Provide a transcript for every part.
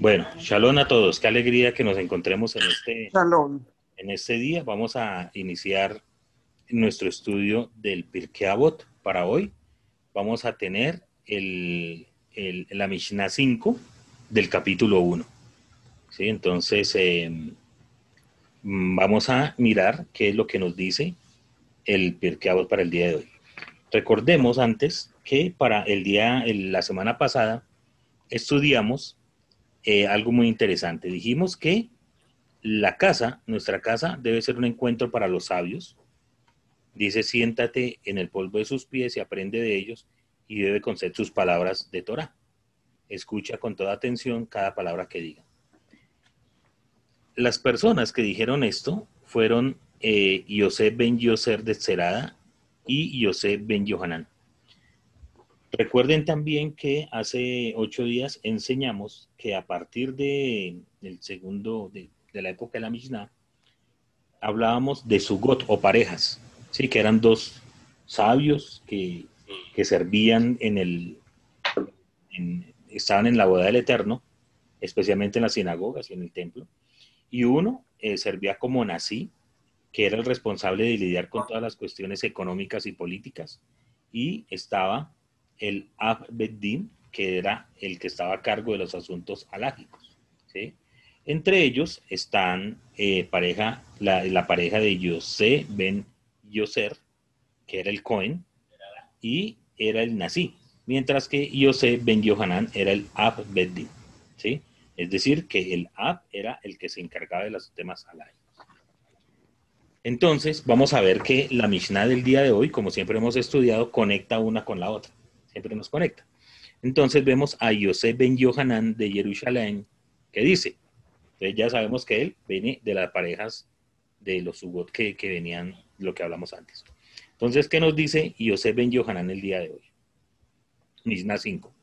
Bueno, shalom a todos. Qué alegría que nos encontremos en este, Shalom. en este día. Vamos a iniciar nuestro estudio del Pirkei Avot para hoy. Vamos a tener el, el- la Mishnah 5 del capítulo 1. ¿Sí? Entonces, eh, mm, vamos a mirar qué es lo que nos dice el Pirkei Avot para el día de hoy. Recordemos antes que para el día, el- la semana pasada, estudiamos eh, algo muy interesante. Dijimos que la casa, nuestra casa, debe ser un encuentro para los sabios. Dice, siéntate en el polvo de sus pies y aprende de ellos y debe conocer sus palabras de Torah. Escucha con toda atención cada palabra que diga. Las personas que dijeron esto fueron eh, Yosef ben Yoser de Zerada y Yosef ben Yohanan. Recuerden también que hace ocho días enseñamos que a partir de, del segundo, de, la época de la Mishnah, hablábamos de sugot o parejas, ¿sí? que eran dos sabios que, que servían en el, estaban en la boda del Eterno, especialmente en las sinagogas y en el templo, y uno eh, servía como nací, que era el responsable de lidiar con todas las cuestiones económicas y políticas, y estaba el Ab Beddin, que era el que estaba a cargo de los asuntos alágicos. Entre ellos están eh, pareja, la, pareja de Yosé ben Yoser, que era el Cohen, y era el Nací, mientras que Yosé ben Yohanan era el Ab Beddin. ¿sí? Es decir, que el Ab era el que se encargaba de los temas alágicos. Entonces, vamos a ver que la Mishnah del día de hoy, como siempre hemos estudiado, conecta una con la otra. Siempre nos conecta. Entonces vemos a Yosef ben Yohanan de Jerusalén, que dice, entonces ya sabemos que él viene de las parejas de los Sugot que, que venían, lo que hablamos antes. Entonces, ¿qué nos dice Yosef ben Yohanan el día de hoy? Mishnah 5.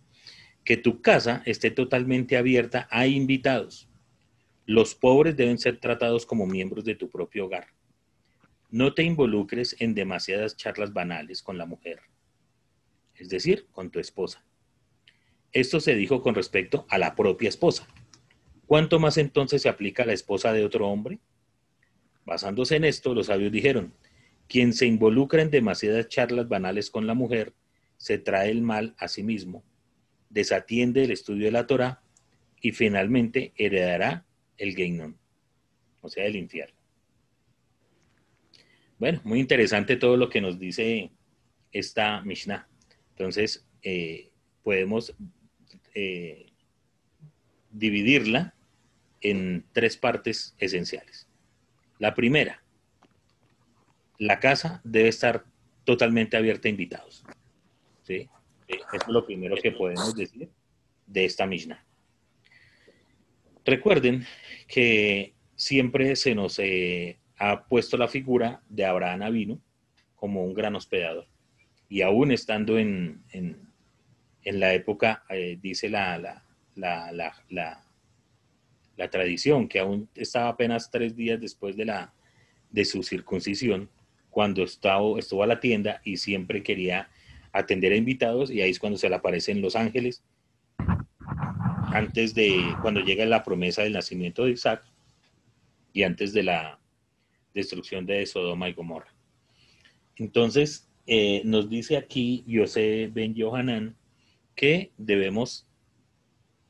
Que tu casa esté totalmente abierta a invitados. Los pobres deben ser tratados como miembros de tu propio hogar. No te involucres en demasiadas charlas banales con la mujer, es decir, con tu esposa. Esto se dijo con respecto a la propia esposa. ¿Cuánto más entonces se aplica a la esposa de otro hombre? Basándose en esto, los sabios dijeron, quien se involucra en demasiadas charlas banales con la mujer, se trae el mal a sí mismo, desatiende el estudio de la Torah y finalmente heredará el Geinon, o sea, el infierno. Bueno, muy interesante todo lo que nos dice esta Mishnah. Entonces, eh, podemos eh, dividirla en tres partes esenciales. La primera, la casa debe estar totalmente abierta a invitados. ¿sí? Eso es lo primero que podemos decir de esta Mishnah. Recuerden que siempre se nos eh, ha puesto la figura de Abraham Avinu como un gran hospedador. Y aún estando en, en, la época, eh, dice la, la, la- la tradición, que aún estaba apenas tres días después de, la, de su circuncisión, cuando estaba, estuvo a la tienda y siempre quería atender a invitados, y ahí es cuando se le aparecen los ángeles, antes de, cuando llega la promesa del nacimiento de Isaac, y antes de la destrucción de Sodoma y Gomorra. Entonces, eh, nos dice aquí José Ben Yohanan que debemos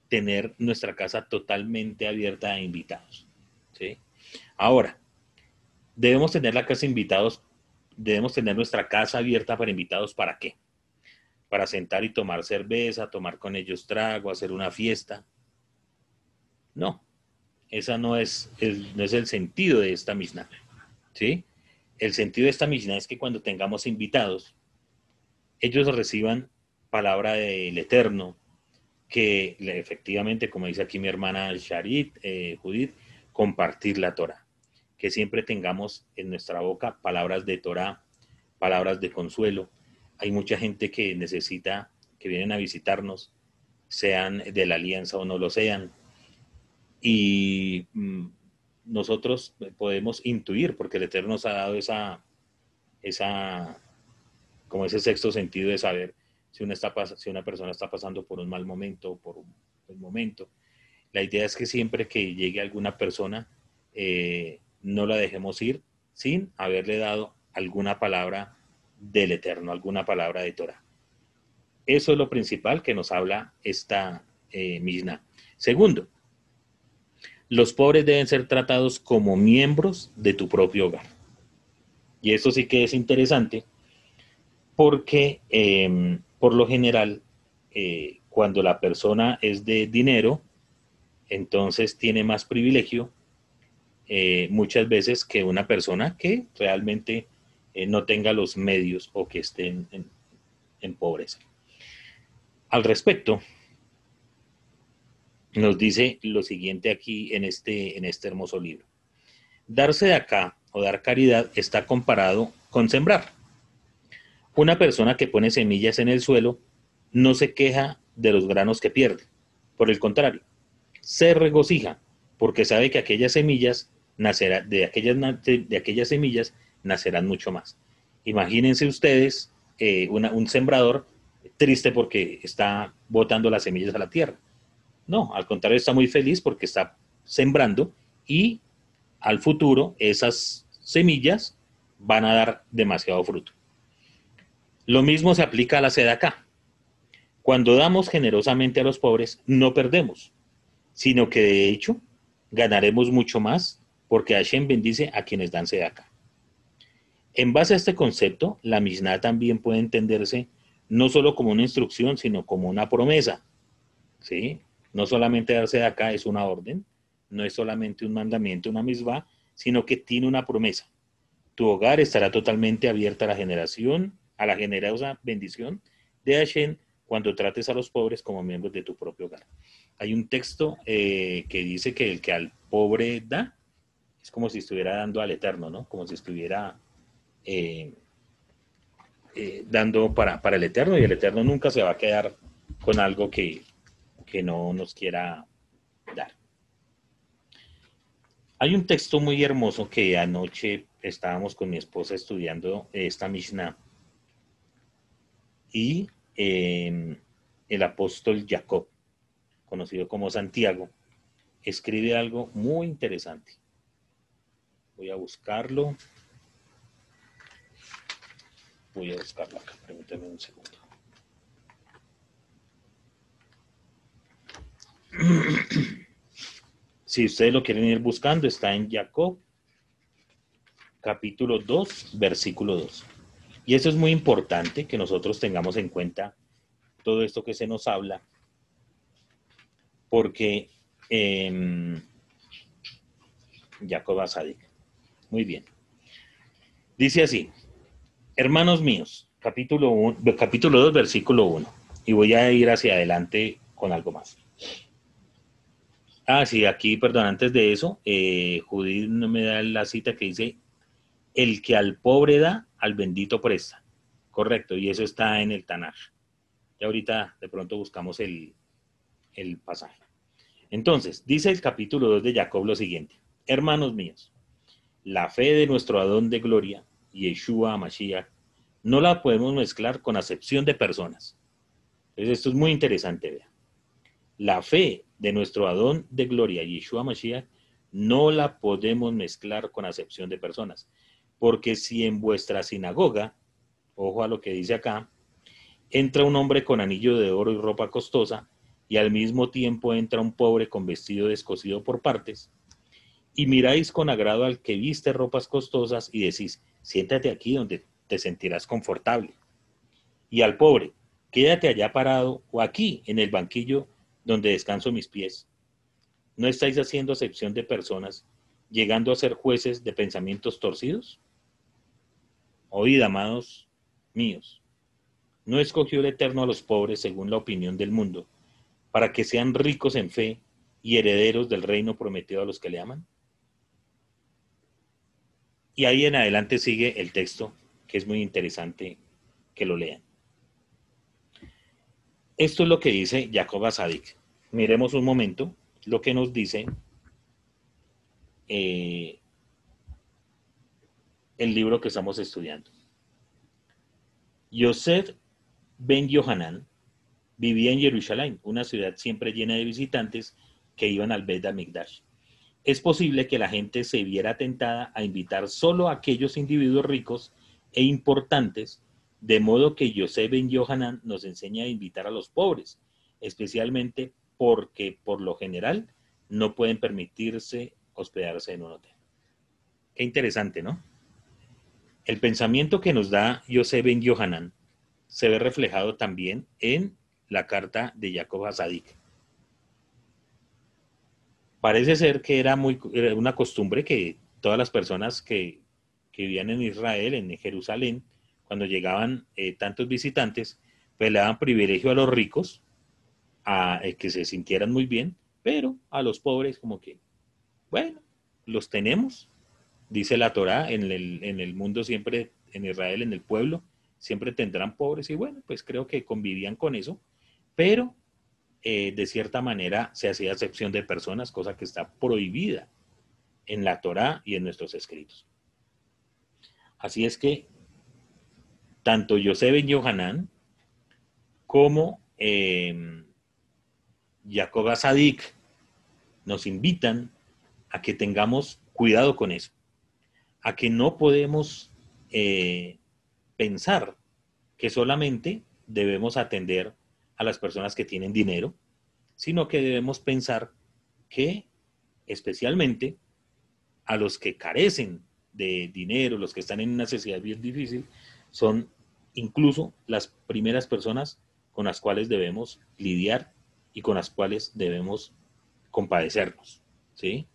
tener nuestra casa totalmente abierta a invitados. ¿sí? Ahora, debemos tener la casa invitados, debemos tener nuestra casa abierta para invitados, ¿para qué? Para sentar y tomar cerveza, tomar con ellos trago, hacer una fiesta. No, esa no es, el, no es el sentido de esta Mishnah. ¿sí? El sentido de esta Mishnah es que cuando tengamos invitados, ellos reciban palabra del Eterno, que efectivamente, como dice aquí mi hermana Sharit, eh, Judith, compartir la Torah. Que siempre tengamos en nuestra boca palabras de Torah, palabras de consuelo. Hay mucha gente que necesita, que vienen a visitarnos, sean de la alianza o no lo sean. Y mm, nosotros podemos intuir, porque el Eterno nos ha dado esa, esa, como ese sexto sentido de saber si una, está, si una persona está pasando por un mal momento o por un buen momento. La idea es que siempre que llegue alguna persona, eh, no la dejemos ir sin haberle dado alguna palabra del Eterno, alguna palabra de Torah. Eso es lo principal que nos habla esta eh. Segundo, los pobres deben ser tratados como miembros de tu propio hogar. Y eso sí que es interesante porque em, por lo general, eh, cuando la persona es de dinero, entonces tiene más privilegio eh, muchas veces que una persona que realmente eh, no tenga los medios o que esté en, en pobreza. Al respecto, nos dice lo siguiente aquí en este, en este hermoso libro. Darse de acá o dar caridad está comparado con sembrar. Una persona que pone semillas en el suelo no se queja de los granos que pierde. Por el contrario, se regocija porque sabe que aquellas semillas nacerá, de, aquellas, de aquellas semillas nacerán mucho más. Imagínense ustedes eh, un sembrador triste porque está botando las semillas a la tierra. No, al contrario, está muy feliz porque está sembrando y al futuro esas semillas van a dar demasiado fruto. Lo mismo se aplica a la sed acá. Cuando damos generosamente a los pobres, no perdemos, sino que de hecho ganaremos mucho más porque Hashem bendice a quienes dan acá. En base a este concepto, la Mishnah también puede entenderse no solo como una instrucción, sino como una promesa. ¿Sí? No solamente darse de acá es una orden, no es solamente un mandamiento, una misma, sino que tiene una promesa. Tu hogar estará totalmente abierta a la generación, a la generosa bendición de Hashem cuando trates a los pobres como miembros de tu propio hogar. Hay un texto eh, que dice que el que al pobre da, es como si estuviera dando al eterno, ¿no? Como si estuviera eh, eh, dando para, para el eterno y el eterno nunca se va a quedar con algo que, que no nos quiera dar. Hay un texto muy hermoso que anoche estábamos con mi esposa estudiando esta Mishnah y em, el apóstol Jacob, conocido como Santiago, escribe algo muy interesante. Voy a buscarlo. Voy a buscarlo acá, permítame un segundo. Si ustedes lo quieren ir buscando, está en Jacob, capítulo 2, versículo 2. Y eso es muy importante que nosotros tengamos en cuenta todo esto que se nos habla, porque eh, Jacob Asadik. Muy bien. Dice así, hermanos míos, capítulo, capítulo 2, versículo 1. Y voy a ir hacia adelante con algo más. Ah, sí, aquí, perdón, antes de eso, eh, Judith no me da la cita que dice, el que al pobre da, al bendito presta. Correcto, y eso está en el Tanar. Y ahorita de pronto buscamos el, el pasaje. Entonces, dice el capítulo 2 de Jacob lo siguiente. Hermanos míos, la fe de nuestro Adón de gloria, Yeshua Mashiach, no la podemos mezclar con acepción de personas. Entonces, esto es muy interesante, vea. La fe de nuestro Adón de gloria, Yeshua Mashiach, no la podemos mezclar con acepción de personas. Porque si en vuestra sinagoga, ojo a lo que dice acá, entra un hombre con anillo de oro y ropa costosa, y al mismo tiempo entra un pobre con vestido descosido por partes, y miráis con agrado al que viste ropas costosas y decís, siéntate aquí donde te sentirás confortable. Y al pobre, quédate allá parado o aquí en el banquillo donde descanso mis pies. ¿No estáis haciendo acepción de personas, llegando a ser jueces de pensamientos torcidos? Oíd, amados míos, ¿no escogió el Eterno a los pobres según la opinión del mundo, para que sean ricos en fe y herederos del reino prometido a los que le aman? Y ahí en adelante sigue el texto, que es muy interesante que lo lean. Esto es lo que dice Jacob Asadik. Miremos un momento lo que nos dice eh, el libro que estamos estudiando. Yosef Ben Yohanan vivía en Jerusalén, una ciudad siempre llena de visitantes que iban al Bet Mikdash. Es posible que la gente se viera tentada a invitar solo a aquellos individuos ricos e importantes, de modo que Yosef Ben Yohanan nos enseña a invitar a los pobres, especialmente porque por lo general no pueden permitirse hospedarse en un hotel. Qué interesante, ¿no? El pensamiento que nos da Yosef Ben Yohanan se ve reflejado también en la carta de Jacob Hasadik. Parece ser que era, muy, una costumbre que todas las personas que, vivían en Israel, en Jerusalén, cuando llegaban eh, tantos visitantes, pues le daban privilegio a los ricos, a eh, que se sintieran muy bien, pero a los pobres como que, bueno, los tenemos, dice la Torá, en el, en el mundo siempre, en Israel, en el pueblo, siempre tendrán pobres y bueno, pues creo que convivían con eso, pero eh, de cierta manera se hacía excepción de personas, cosa que está prohibida en la Torá y en nuestros escritos. Así es que tanto Yosef ben Yohanan como eh, Jacob nos invitan a que tengamos cuidado con eso, a que no podemos eh, pensar que solamente debemos atender a las personas que tienen dinero, sino que debemos pensar que especialmente a los que carecen de dinero, los que están en una necesidad bien difícil, son incluso las primeras personas con las cuales debemos lidiar y con las cuales debemos compadecernos. ¿sí?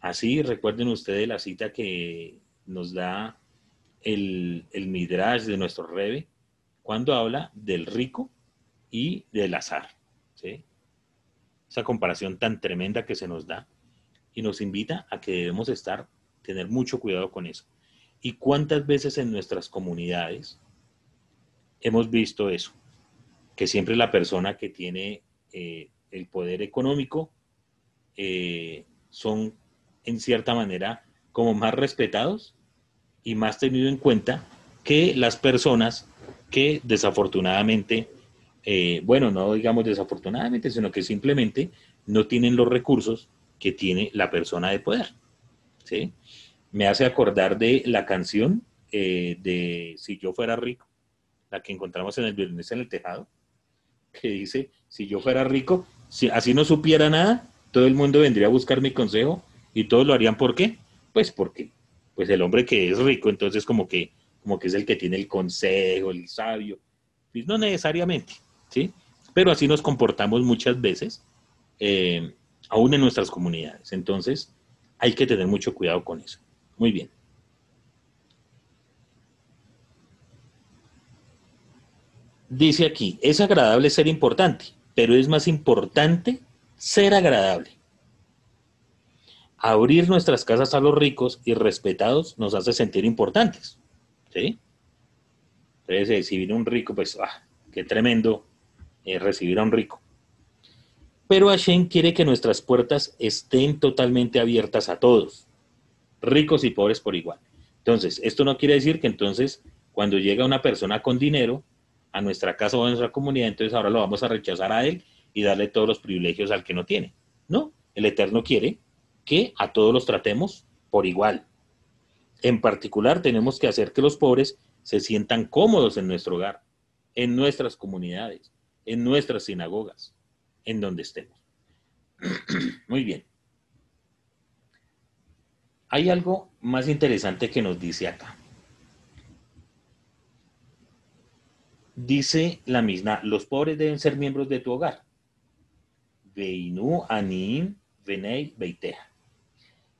Así recuerden ustedes la cita que nos da el, el Midrash de nuestro Rebe cuando habla del rico y del azar. ¿sí? Esa comparación tan tremenda que se nos da y nos invita a que debemos estar, tener mucho cuidado con eso. ¿Y cuántas veces en nuestras comunidades hemos visto eso? Que siempre la persona que tiene eh, el poder económico eh, son en cierta manera como más respetados y más tenido en cuenta que las personas que desafortunadamente eh, bueno, no digamos desafortunadamente, sino que simplemente no tienen los recursos que tiene la persona de poder. ¿sí? Me hace acordar de la canción eh, de Si yo fuera rico, la que encontramos en el viernes en el tejado, que dice, si yo fuera rico, si así no supiera nada, todo el mundo vendría a buscar mi consejo y todos lo harían ¿por qué? Pues porque pues el hombre que es rico, entonces como que, como que es el que tiene el consejo, el sabio. Pues no necesariamente. ¿sí? Pero así nos comportamos muchas veces, eh, aún en nuestras comunidades. Entonces, hay que tener mucho cuidado con eso. Muy bien. Dice aquí, es agradable ser importante, pero es más importante ser agradable. Abrir nuestras casas a los ricos y respetados nos hace sentir importantes. ¿Sí? Entonces, eh, si viene un rico, pues, ah, qué tremendo eh, recibir a un rico. Pero Hashem quiere que nuestras puertas estén totalmente abiertas a todos, ricos y pobres por igual. Entonces, esto no quiere decir que entonces cuando llega una persona con dinero a nuestra casa o a nuestra comunidad, entonces ahora lo vamos a rechazar a él y darle todos los privilegios al que no tiene. No, el Eterno quiere que a todos los tratemos por igual. En particular, tenemos que hacer que los pobres se sientan cómodos en nuestro hogar, en nuestras comunidades, en nuestras sinagogas, en donde estemos. Muy bien. Hay algo más interesante que nos dice acá. Dice la misma, los pobres deben ser miembros de tu hogar. Veinu, anim, venei, beiteja.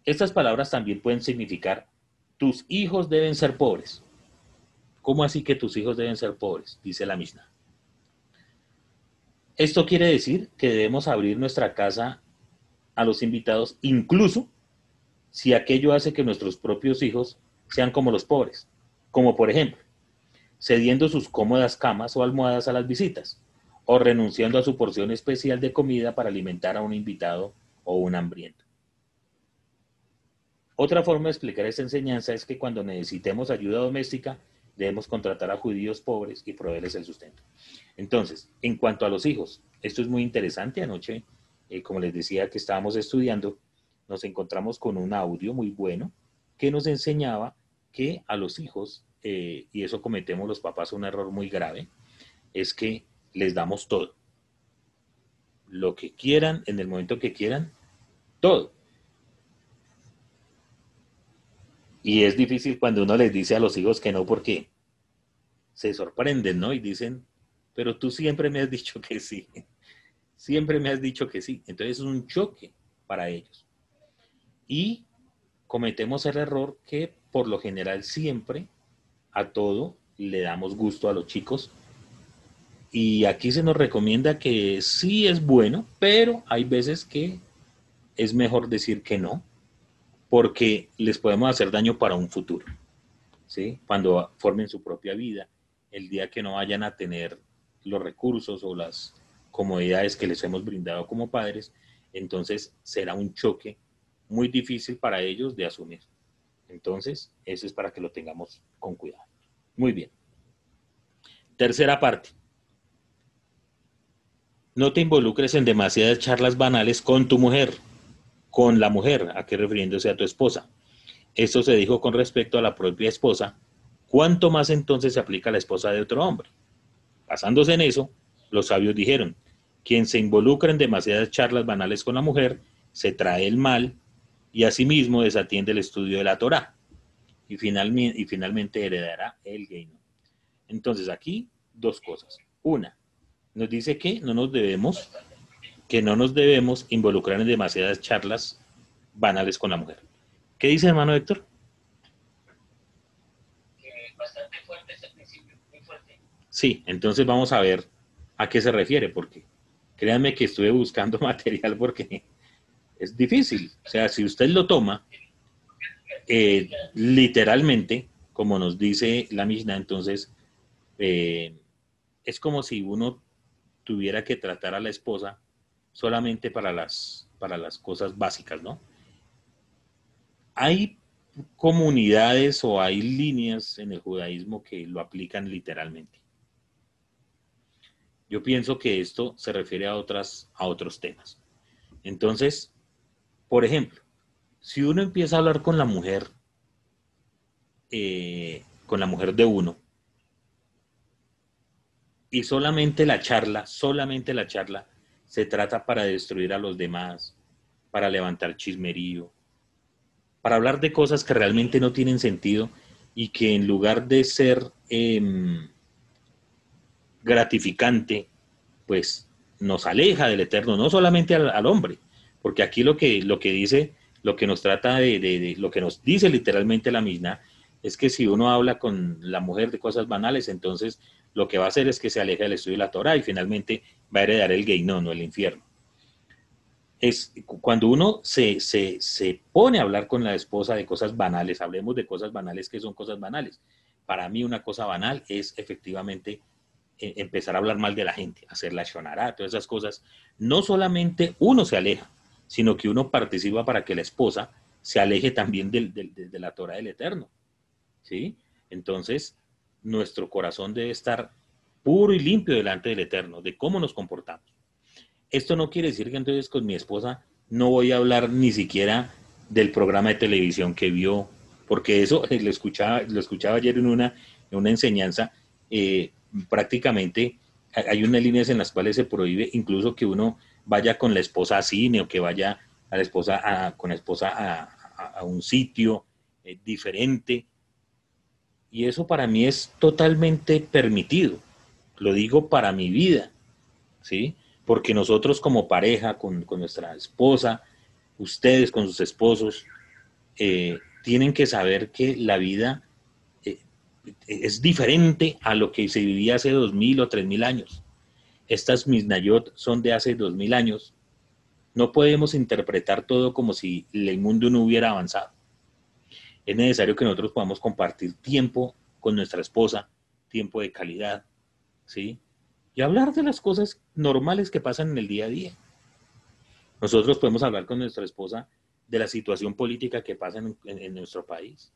Estas palabras también pueden significar, tus hijos deben ser pobres. ¿Cómo así que tus hijos deben ser pobres? Dice la misma. Esto quiere decir que debemos abrir nuestra casa a los invitados, incluso si aquello hace que nuestros propios hijos sean como los pobres, como por ejemplo, cediendo sus cómodas camas o almohadas a las visitas, o renunciando a su porción especial de comida para alimentar a un invitado o un hambriento. Otra forma de explicar esta enseñanza es que cuando necesitemos ayuda doméstica, debemos contratar a judíos pobres y proveerles el sustento. Entonces, en cuanto a los hijos, esto es muy interesante. Anoche eh, como les decía que estábamos estudiando, nos encontramos con un audio muy bueno que nos enseñaba que a los hijos, eh, y eso cometemos los papás un error muy grave, es que les damos todo. Lo que quieran, en el momento que quieran, todo. Y es difícil cuando uno les dice a los hijos que no porque se sorprenden, ¿no? Y dicen, pero tú siempre me has dicho que sí. Siempre me has dicho que sí. Entonces es un choque para ellos. Y cometemos el error que por lo general siempre a todo le damos gusto a los chicos. Y aquí se nos recomienda que sí es bueno, pero hay veces que es mejor decir que no, porque les podemos hacer daño para un futuro. ¿sí? Cuando formen su propia vida, el día que no vayan a tener los recursos o las comodidades que les hemos brindado como padres, entonces será un choque muy difícil para ellos de asumir. Entonces, eso es para que lo tengamos con cuidado. Muy bien. Tercera parte. No te involucres en demasiadas charlas banales con tu mujer, con la mujer, a qué refiriéndose a tu esposa. Esto se dijo con respecto a la propia esposa. ¿Cuánto más entonces se aplica a la esposa de otro hombre? Basándose en eso, los sabios dijeron, quien se involucra en demasiadas charlas banales con la mujer, se trae el mal y asimismo desatiende el estudio de la Torah y finalmente, y finalmente heredará el reino. Entonces aquí dos cosas. Una, nos dice que no nos debemos que no nos debemos involucrar en demasiadas charlas banales con la mujer. ¿Qué dice hermano Héctor? Bastante fuerte principio, muy fuerte. Sí, entonces vamos a ver a qué se refiere, porque créanme que estuve buscando material porque es difícil. O sea, si usted lo toma eh, literalmente, como nos dice la Mishnah, entonces eh, es como si uno tuviera que tratar a la esposa solamente para las, para las cosas básicas, ¿no? Hay comunidades o hay líneas en el judaísmo que lo aplican literalmente. Yo pienso que esto se refiere a, otras, a otros temas. Entonces, por ejemplo, si uno empieza a hablar con la mujer, eh, con la mujer de uno, y solamente la charla, solamente la charla, se trata para destruir a los demás, para levantar chismerío, para hablar de cosas que realmente no tienen sentido y que en lugar de ser em, gratificante, pues nos aleja del eterno, no solamente al, hombre, porque aquí lo que, lo que dice, lo que nos trata de, lo que nos dice literalmente la misma, es que si uno habla con la mujer de cosas banales, entonces lo que va a hacer es que se aleje del estudio de la Torah y finalmente va a heredar el Geinón o el infierno. Es cuando uno se, se, se pone a hablar con la esposa de cosas banales, hablemos de cosas banales que son cosas banales. Para mí una cosa banal es efectivamente eh, empezar a hablar mal de la gente, hacer la shonara, todas esas cosas. No solamente uno se aleja, sino que uno participa para que la esposa se aleje también de la Torah del Eterno. ¿Sí? Entonces, nuestro corazón debe estar puro y limpio delante del Eterno, de cómo nos comportamos. Esto no quiere decir que entonces con mi esposa no voy a hablar ni siquiera del programa de televisión que vio, porque eso lo escuchaba, lo escuchaba ayer en una, en una enseñanza, eh, prácticamente hay unas líneas en las cuales se prohíbe incluso que uno vaya con la esposa a cine o que vaya a la esposa con la esposa a, un sitio eh, diferente y eso para mí es totalmente permitido. Lo digo para mi vida, ¿sí? Porque nosotros como pareja, con, nuestra esposa, ustedes con sus esposos, eh, tienen que saber que la vida eh, es diferente a lo que se vivía hace dos mil o tres mil años. Estas misnayot son de hace dos mil años. No podemos interpretar todo como si el mundo no hubiera avanzado es necesario que nosotros podamos compartir tiempo con nuestra esposa, tiempo de calidad, ¿sí? Y hablar de las cosas normales que pasan en el día a día. Nosotros podemos hablar con nuestra esposa de la situación política que pasa en, nuestro país.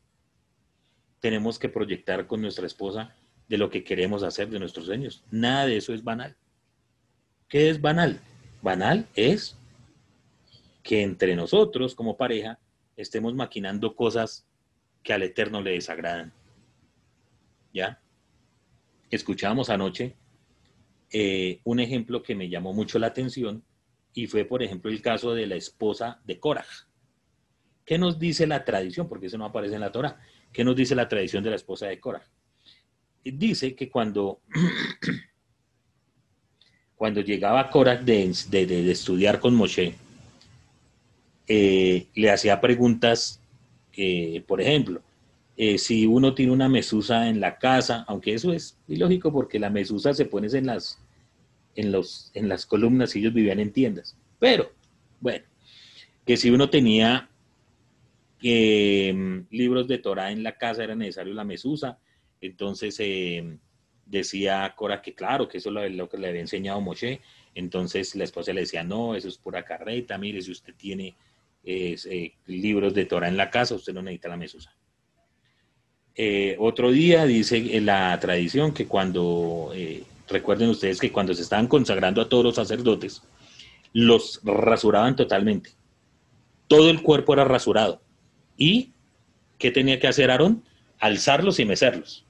Tenemos que proyectar con nuestra esposa de lo que queremos hacer, de nuestros sueños. Nada de eso es banal. ¿Qué es banal? Banal es que entre nosotros como pareja estemos maquinando cosas que al Eterno le desagradan. ¿Ya? Escuchábamos anoche eh, un ejemplo que me llamó mucho la atención y fue, por ejemplo, el caso de la esposa de Korah. ¿Qué nos dice la tradición? Porque eso no aparece en la Torah. ¿Qué nos dice la tradición de la esposa de Korah? Dice que cuando, cuando llegaba Korah de, estudiar con Moshe, eh, le hacía preguntas, eh, por ejemplo, eh, si uno tiene una mesusa en la casa, aunque eso es ilógico porque la mesusa se pone en las, en, los, en las columnas y ellos vivían en tiendas. Pero, bueno, que si uno tenía eh, libros de Torah en la casa era necesario la mesusa, entonces decía Cora que claro, que eso es lo, que le había enseñado Moshe, entonces la esposa le decía, no, eso es pura carreta, mire, si usted tiene eh, libros de Torah en la casa, usted no necesita la mesusa. otro día dice la tradición que cuando recuerden ustedes que cuando se estaban consagrando a todos los sacerdotes, los rasuraban totalmente. Todo el cuerpo era rasurado. ¿Y qué tenía que hacer Aarón? Alzarlos y mecerlos.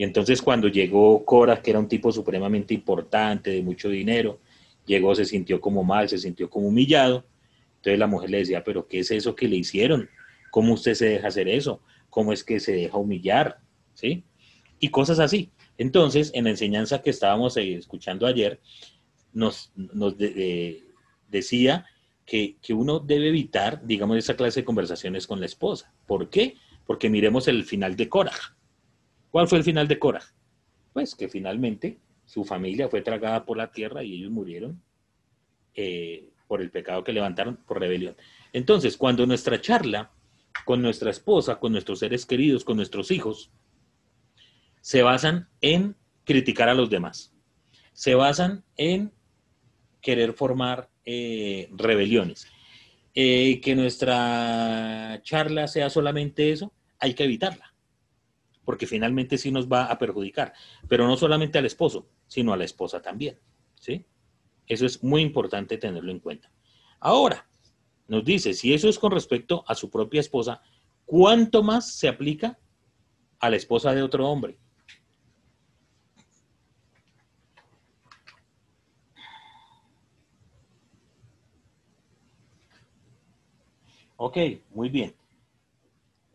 Y entonces cuando llegó Cora, que era un tipo supremamente importante, de mucho dinero, llegó, se sintió como mal, se sintió como humillado. Entonces la mujer le decía, pero ¿qué es eso que le hicieron? ¿Cómo usted se deja hacer eso? ¿Cómo es que se deja humillar? ¿Sí? Y cosas así. Entonces, en la enseñanza que estábamos eh, escuchando ayer, nos, decía que, uno debe evitar, digamos, esa clase de conversaciones con la esposa. ¿Por qué? Porque miremos el final de Korah. ¿Cuál fue el final de Korah? Pues que finalmente su familia fue tragada por la tierra y ellos murieron eh, por el pecado que levantaron por rebelión. Entonces, cuando nuestra charla con nuestra esposa, con nuestros seres queridos, con nuestros hijos, se basan en criticar a los demás. Se basan en querer formar eh, rebeliones. Eh, que nuestra charla sea solamente eso, hay que evitarla, porque finalmente sí nos va a perjudicar, pero no solamente al esposo, sino a la esposa también. ¿sí? Eso es muy importante tenerlo en cuenta. Ahora, nos dice, si eso es con respecto a su propia esposa, ¿cuánto más se aplica a la esposa de otro hombre? Ok, muy bien.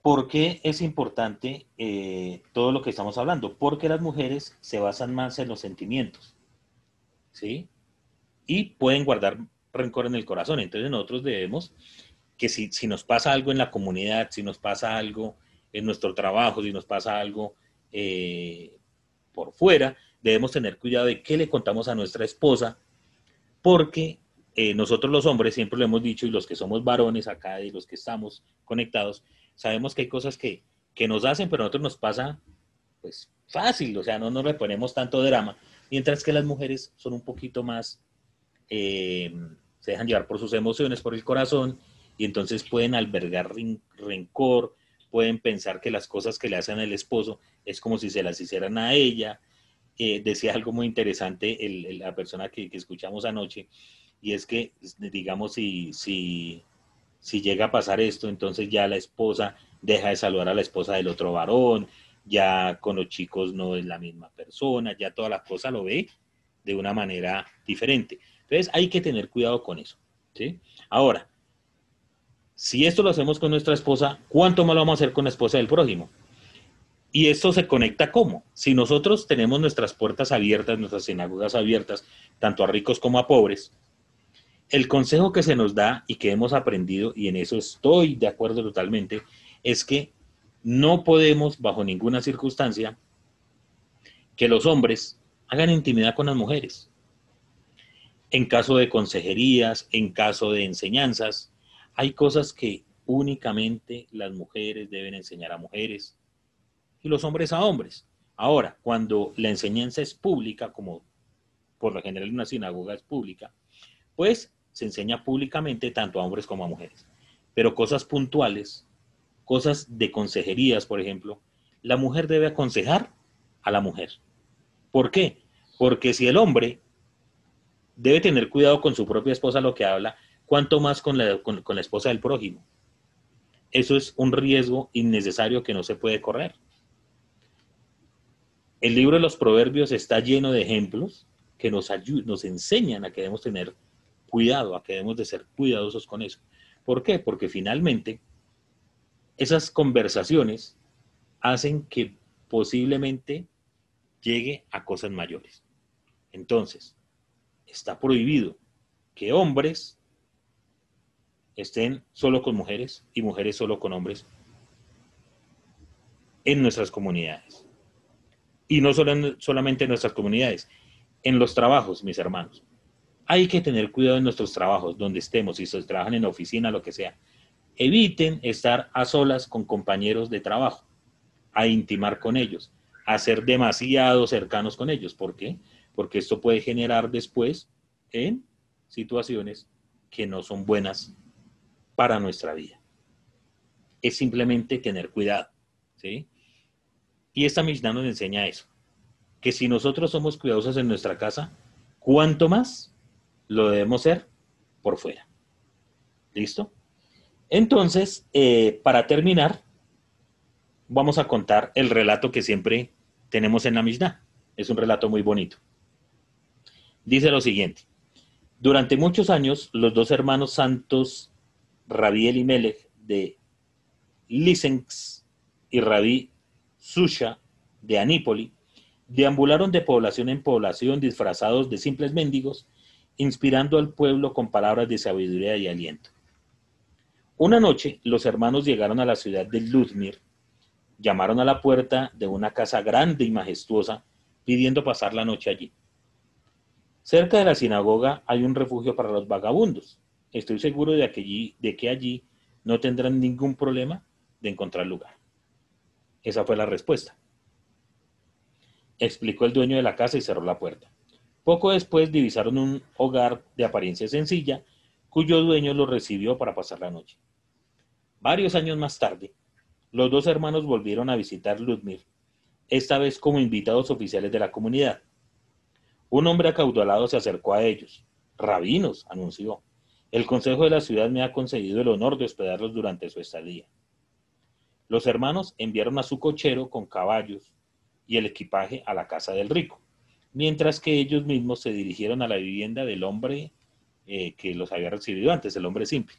¿Por qué es importante eh, todo lo que estamos hablando? Porque las mujeres se basan más en los sentimientos, ¿sí? Y pueden guardar rencor en el corazón. Entonces nosotros debemos que si, si nos pasa algo en la comunidad, si nos pasa algo en nuestro trabajo, si nos pasa algo eh, por fuera, debemos tener cuidado de qué le contamos a nuestra esposa, porque eh, nosotros los hombres siempre lo hemos dicho y los que somos varones acá y los que estamos conectados, sabemos que hay cosas que, nos hacen, pero a nosotros nos pasa pues fácil, o sea, no nos le ponemos tanto drama, mientras que las mujeres son un poquito más, eh, se dejan llevar por sus emociones, por el corazón, y entonces pueden albergar rencor, pueden pensar que las cosas que le hacen al esposo es como si se las hicieran a ella. Eh, decía algo muy interesante la persona que, que escuchamos anoche, y es que, digamos, si, si llega a pasar esto, entonces ya la esposa deja de saludar a la esposa del otro varón, ya con los chicos no es la misma persona, ya toda la cosa lo ve de una manera diferente. Entonces hay que tener cuidado con eso. ¿sí? Ahora, si esto lo hacemos con nuestra esposa, ¿cuánto más lo vamos a hacer con la esposa del prójimo? Y esto se conecta cómo? Si nosotros tenemos nuestras puertas abiertas, nuestras sinagogas abiertas, tanto a ricos como a pobres, el consejo que se nos da y que hemos aprendido, y en eso estoy de acuerdo totalmente, es que no podemos, bajo ninguna circunstancia, que los hombres hagan intimidad con las mujeres. En caso de consejerías, en caso de enseñanzas, hay cosas que únicamente las mujeres deben enseñar a mujeres y los hombres a hombres. Ahora, cuando la enseñanza es pública, como por lo general una sinagoga es pública, pues se enseña públicamente tanto a hombres como a mujeres. Pero cosas puntuales, cosas de consejerías, por ejemplo, la mujer debe aconsejar a la mujer. ¿Por qué? Porque si el hombre debe tener cuidado con su propia esposa lo que habla, cuanto más con la, con la esposa del prójimo. Eso es un riesgo innecesario que no se puede correr. El libro de los Proverbios está lleno de ejemplos que nos, nos enseñan a que debemos tener cuidado, a que debemos de ser cuidadosos con eso. ¿Por qué? Porque finalmente esas conversaciones hacen que posiblemente llegue a cosas mayores. Entonces, está prohibido que hombres estén solo con mujeres y mujeres solo con hombres en nuestras comunidades. Y no solo solamente en nuestras comunidades, en los trabajos, mis hermanos. Hay que tener cuidado en nuestros trabajos, donde estemos, si se trabajan en oficina, lo que sea. Eviten estar a solas con compañeros de trabajo, a intimar con ellos, a ser demasiado cercanos con ellos. ¿Por qué? Porque esto puede generar después en situaciones que no son buenas para nuestra vida. Es simplemente tener cuidado, ¿sí? Y esta Mishnah nos enseña eso, que si nosotros somos cuidadosos en nuestra casa, ¿cuánto más lo debemos ser por fuera? ¿Listo? Entonces, eh, para terminar, vamos a contar el relato que siempre tenemos en la Mishnah. Es un relato muy bonito. Dice lo siguiente. Durante muchos años, los dos hermanos santos Rabí Elimelech de Lisenx y Rabí Susha de Anípoli, deambularon de población en población disfrazados de simples mendigos, inspirando al pueblo con palabras de sabiduría y aliento. Una noche los hermanos llegaron a la ciudad de Luzmir, llamaron a la puerta de una casa grande y majestuosa, pidiendo pasar la noche allí. Cerca de la sinagoga hay un refugio para los vagabundos, estoy seguro de que, de que allí no tendrán ningún problema de encontrar lugar. Esa fue la respuesta. Explicó el dueño de la casa y cerró la puerta. Poco después divisaron un hogar de apariencia sencilla, cuyo dueño los recibió para pasar la noche. Varios años más tarde, los dos hermanos volvieron a visitar Ludmir, esta vez como invitados oficiales de la comunidad. Un hombre acaudalado se acercó a ellos. Rabinos, anunció. El Consejo de la Ciudad me ha concedido el honor de hospedarlos durante su estadía. Los hermanos enviaron a su cochero con caballos y el equipaje a la casa del rico, mientras que ellos mismos se dirigieron a la vivienda del hombre eh, que los había recibido antes, el hombre simple.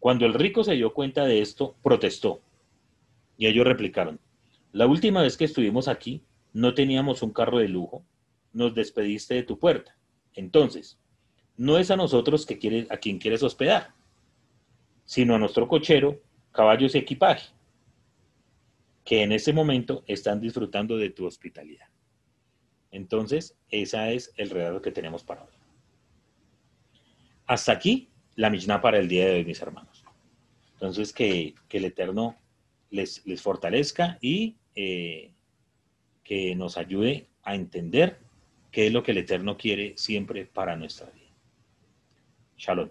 Cuando el rico se dio cuenta de esto, protestó. Y ellos replicaron, la última vez que estuvimos aquí, no teníamos un carro de lujo, nos despediste de tu puerta. Entonces, no es a nosotros que quieres, a quien quieres hospedar, sino a nuestro cochero, caballos y equipaje, que en ese momento están disfrutando de tu hospitalidad. Entonces, ese es el regalo que tenemos para hoy. Hasta aquí la Mishnah para el día de hoy, mis hermanos. Entonces, que, el Eterno les, les fortalezca y eh, que nos ayude a entender qué es lo que el Eterno quiere siempre para nuestra vida. Shalom.